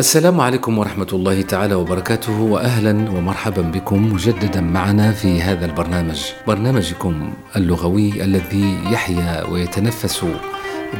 السلام عليكم ورحمة الله تعالى وبركاته وأهلا ومرحبا بكم مجددا معنا في هذا البرنامج برنامجكم اللغوي الذي يحيا ويتنفس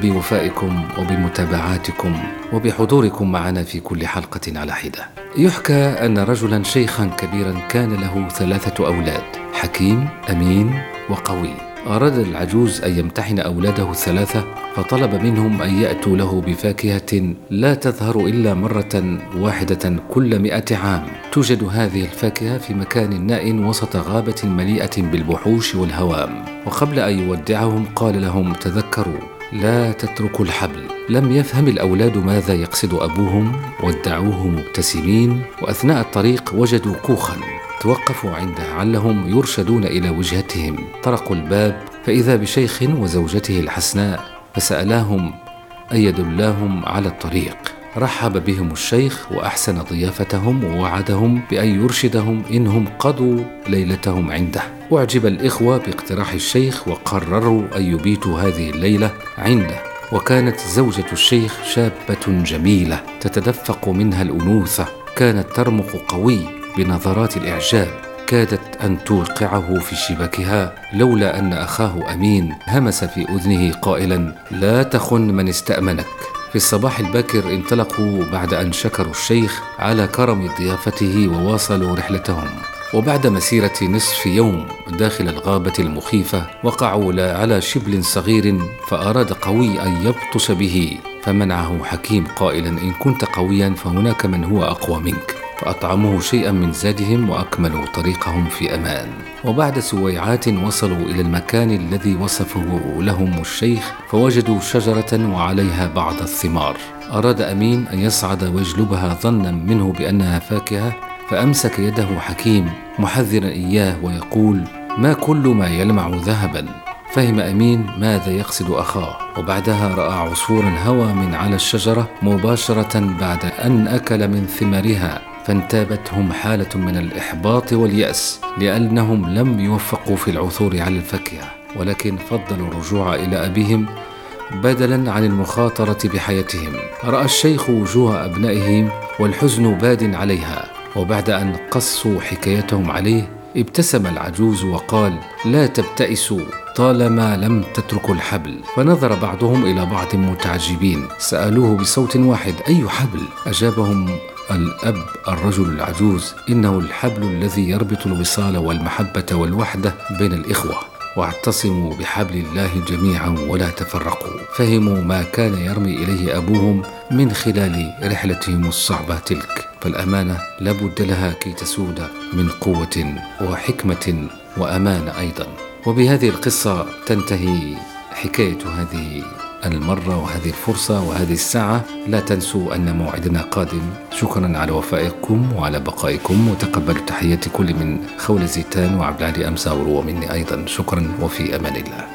بوفائكم وبمتابعاتكم وبحضوركم معنا في كل حلقة على حدة. يحكى أن رجلا شيخا كبيرا كان له ثلاثة أولاد حكيم أمين وقوي. أراد العجوز أن يمتحن أولاده الثلاثة فطلب منهم أن يأتوا له بفاكهة لا تظهر إلا مرة واحدة كل مئة عام. توجد هذه الفاكهة في مكان ناء وسط غابة مليئة بالوحوش والهوام. وقبل أن يودعهم قال لهم تذكروا لا تتركوا الحبل. لم يفهم الأولاد ماذا يقصد أبوهم؟ ودعوه مبتسمين. وأثناء الطريق وجدوا كوخا توقفوا عنده علهم يرشدون إلى وجهتهم. طرقوا الباب فإذا بشيخ وزوجته الحسناء فسألاهم أن يدلاهم على الطريق. رحب بهم الشيخ وأحسن ضيافتهم ووعدهم بأن يرشدهم إنهم قضوا ليلتهم عنده. أعجب الإخوة باقتراح الشيخ وقرروا أن يبيتوا هذه الليلة عنده. وكانت زوجة الشيخ شابة جميلة تتدفق منها الأنوثة. كانت ترمق قوي بنظرات الإعجاب. كادت أن توقعه في شباكها لولا أن أخاه أمين همس في أذنه قائلا لا تخن من استأمنك. في الصباح الباكر انطلقوا بعد أن شكروا الشيخ على كرم ضيافته وواصلوا رحلتهم. وبعد مسيرة نصف يوم داخل الغابة المخيفة وقعوا على شبل صغير فأراد قوي أن يبطش به فمنعه حكيم قائلا إن كنت قويا فهناك من هو أقوى منك. فأطعموه شيئا من زادهم وأكملوا طريقهم في أمان. وبعد سويعات وصلوا إلى المكان الذي وصفه لهم الشيخ فوجدوا شجرة وعليها بعض الثمار. أراد أمين أن يصعد ويجلبها ظنا منه بأنها فاكهة فأمسك يده حكيم محذرا إياه ويقول ما كل ما يلمع ذهبا. فهم أمين ماذا يقصد أخاه. وبعدها رأى عصفورا هوى من على الشجرة مباشرة بعد أن أكل من ثمرها فانتابتهم حالة من الإحباط واليأس لأنهم لم يوفقوا في العثور على الفاكهة ولكن فضلوا الرجوع إلى أبيهم بدلا عن المخاطرة بحياتهم. رأى الشيخ وجوه أبنائهم والحزن باد عليها وبعد أن قصوا حكايتهم عليه ابتسم العجوز وقال لا تبتئسوا طالما لم تتركوا الحبل. فنظر بعضهم إلى بعض متعجبين سألوه بصوت واحد أي حبل؟ أجابهم الأب الرجل العجوز إنه الحبل الذي يربط الوصال والمحبة والوحدة بين الإخوة. واعتصموا بحبل الله جميعا ولا تفرقوا. فهموا ما كان يرمي إليه أبوهم من خلال رحلتهم الصعبة تلك. فالأمانة لابد لها كي تسود من قوة وحكمة وأمان أيضا. وبهذه القصة تنتهي حكاية هذه المرة وهذه الفرصة وهذه الساعة. لا تنسوا أن موعدنا قادم. شكرا على وفائكم وعلى بقائكم. وتقبلوا تحيات كل من خول زيتان وعبد العلي أمزاور ومني أيضا. شكرا وفي أمان الله.